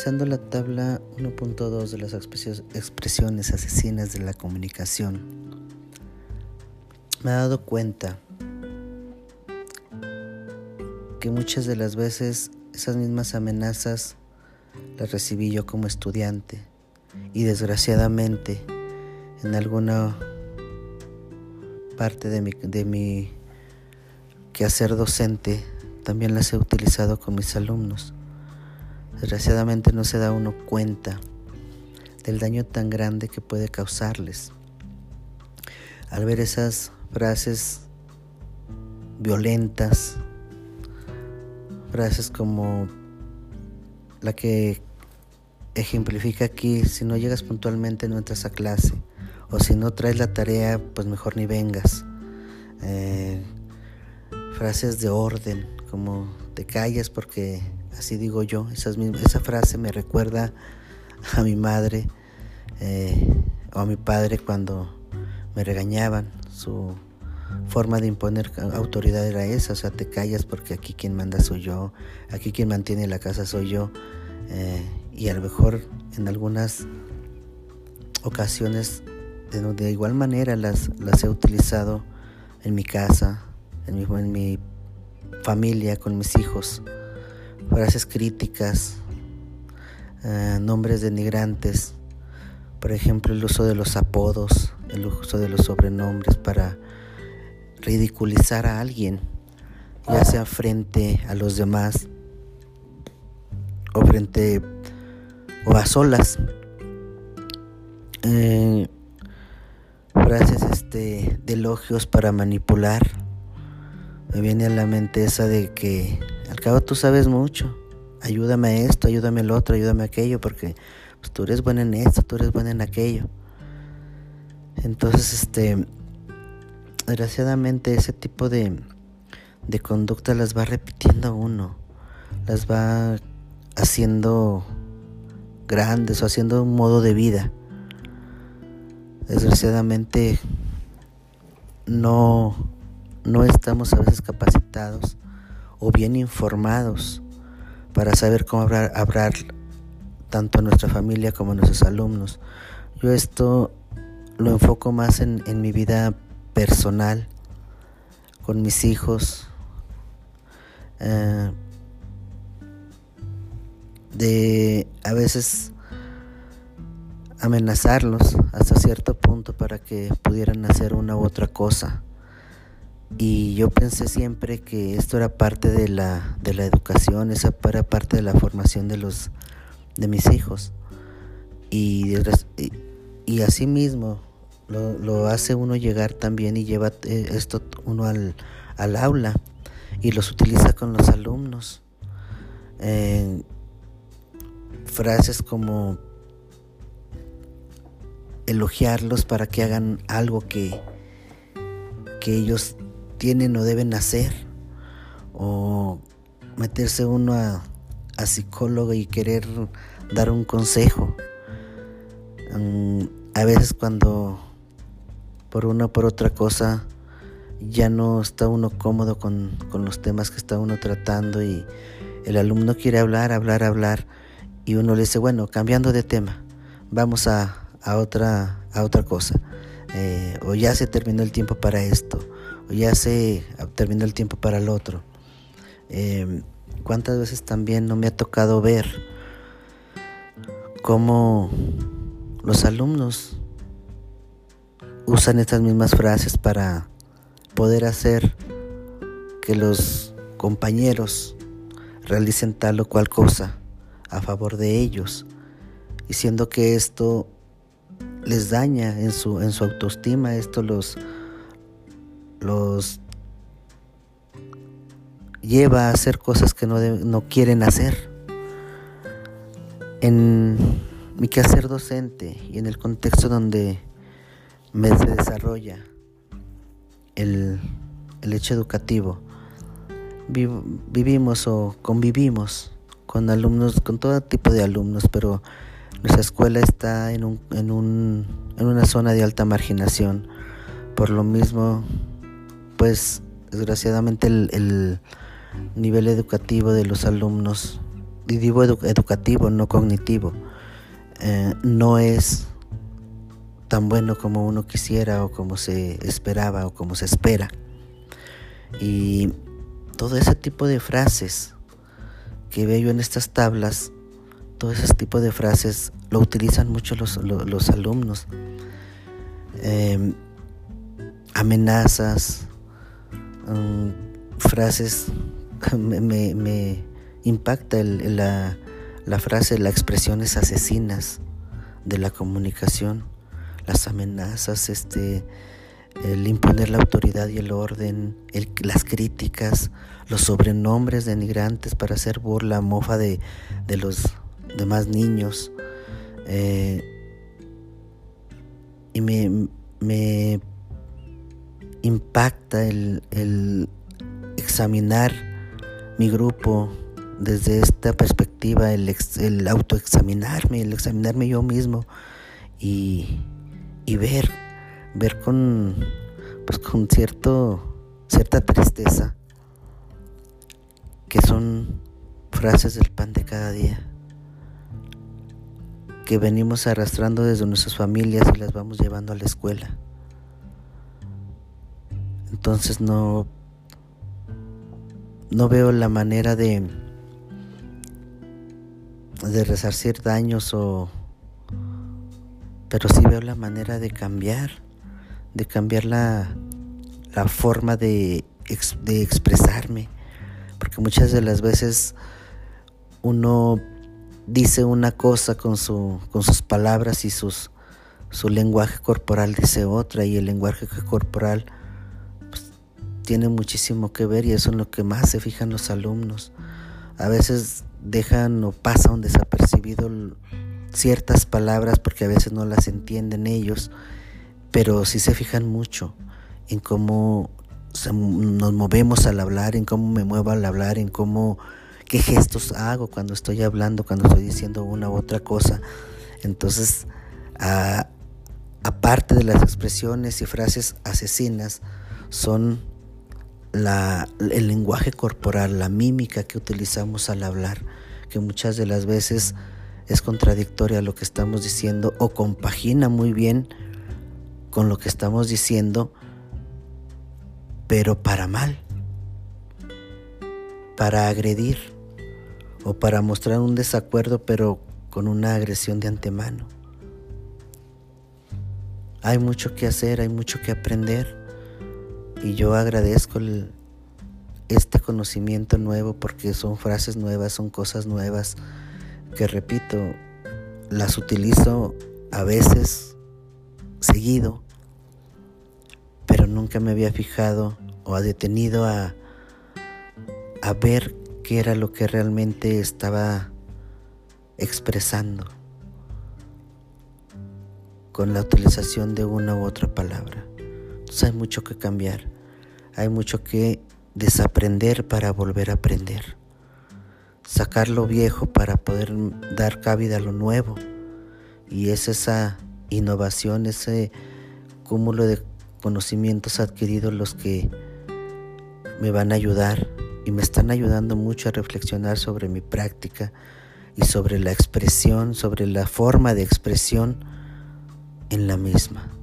Analizando la tabla 1.2 de las expresiones asesinas de la comunicación, me he dado cuenta que muchas de las veces esas mismas amenazas las recibí yo como estudiante y desgraciadamente en alguna parte de mi, de mi quehacer docente también las he utilizado con mis alumnos. Desgraciadamente no se da uno cuenta del daño tan grande que puede causarles. Al ver esas frases violentas, frases como la que ejemplifica aquí, si no llegas puntualmente no entras a clase, o si no traes la tarea, pues mejor ni vengas. Eh, frases de orden, como te callas porque así digo yo, esa frase me recuerda a mi madre eh, o a mi padre cuando me regañaban, su forma de imponer autoridad era esa, o sea, te callas porque aquí quien manda soy yo, aquí quien mantiene la casa soy yo, eh, y a lo mejor en algunas ocasiones de, igual manera las, las he utilizado en mi casa, en mi, en mi familia, con mis hijos, frases críticas, eh, nombres denigrantes, por ejemplo el uso de los apodos, el uso de los sobrenombres para ridiculizar a alguien, ya sea frente a los demás o frente o a solas. Eh, frases este, de elogios para manipular. Me viene a la mente esa de que al cabo tú sabes mucho. Ayúdame a esto, ayúdame al otro, ayúdame a aquello, porque pues, tú eres buena en esto, tú eres buena en aquello. Entonces, este, desgraciadamente ese tipo de, de conducta las va repitiendo uno, las va haciendo grandes o haciendo un modo de vida. Desgraciadamente no, no estamos a veces capacitados o bien informados para saber cómo hablar, tanto a nuestra familia como a nuestros alumnos. Yo esto lo enfoco más en, en mi vida personal, con mis hijos, eh, de a veces amenazarlos hasta cierto punto para que pudieran hacer una u otra cosa. Y yo pensé siempre que esto era parte de la, de la educación, esa era parte de la formación de los de mis hijos. Y, y, así mismo lo, hace uno llegar también y lleva eh, esto uno al, aula y los utiliza con los alumnos. frases como elogiarlos para que hagan algo que, que ellos tienen o deben hacer. O meterse uno a, a psicólogo y querer dar un consejo. Mm, a veces cuando por una o por otra cosa ya no está uno cómodo con, los temas que está uno tratando y el alumno quiere hablar, hablar, hablar y uno le dice, bueno, cambiando de tema, vamos a, otra, a otra cosa. Eh, o ya se terminó el tiempo para esto, ya se terminó el tiempo para el otro. Eh, ¿Cuántas veces también no me ha tocado ver cómo los alumnos usan estas mismas frases para poder hacer que los compañeros realicen tal o cual cosa a favor de ellos, y siendo que esto les daña en su, en su autoestima, esto los, los lleva a hacer cosas que no, no quieren hacer. En mi quehacer docente y en el contexto donde me se desarrolla el, hecho educativo. vivimos o convivimos con alumnos, con todo tipo de alumnos, pero nuestra escuela está en, un, en, un, en una zona de alta marginación. Por lo mismo, pues desgraciadamente el, el nivel educativo de los alumnos digo educativo, no cognitivo, eh, no es tan bueno como uno quisiera o como se esperaba o como se espera. Y todo ese tipo de frases que veo en estas tablas, todo ese tipo de frases lo utilizan mucho los, alumnos. Em, amenazas, mm, frases, me, impacta la, la frase, las expresiones asesinas de la comunicación, las amenazas, este, el imponer la autoridad y el orden, las críticas, los sobrenombres denigrantes para hacer burla, mofa de, los demás niños. Eh, y me, impacta el, examinar mi grupo desde esta perspectiva, el, autoexaminarme, el examinarme yo mismo y, y ver ver con, pues con cierto, cierta tristeza que son frases del pan de cada día que venimos arrastrando desde nuestras familias y las vamos llevando a la escuela. Entonces no no veo la manera de de resarcir daños o pero sí veo la manera de cambiar de cambiar la, forma de, de expresarme, porque muchas de las veces uno dice una cosa con, su, con sus palabras y sus, su lenguaje corporal dice otra y el lenguaje corporal tiene muchísimo que ver y eso es lo que más se fijan los alumnos. A veces dejan o pasan desapercibido ciertas palabras porque a veces no las entienden ellos pero sí se fijan mucho en cómo nos movemos al hablar, en cómo me muevo al hablar, en cómo qué gestos hago cuando estoy hablando, cuando estoy diciendo una u otra cosa. Entonces, aparte de las expresiones y frases asesinas, son la, el lenguaje corporal, la mímica que utilizamos al hablar, que muchas de las veces es contradictoria a lo que estamos diciendo o compagina muy bien con lo que estamos diciendo, pero para mal, para agredir o para mostrar un desacuerdo, pero con una agresión de antemano. Hay mucho que hacer, hay mucho que aprender y yo agradezco este conocimiento nuevo porque son frases nuevas, son cosas nuevas que repito, las utilizo a veces seguido, pero nunca me había fijado o detenido a, a ver qué era lo que realmente estaba expresando con la utilización de una u otra palabra. Entonces hay mucho que cambiar, hay mucho que desaprender para volver a aprender, sacar lo viejo para poder dar cabida a lo nuevo. Y es esa innovación, ese cúmulo de conocimientos adquiridos los que me van a ayudar y me están ayudando mucho a reflexionar sobre mi práctica y sobre la expresión, sobre la forma de expresión en la misma.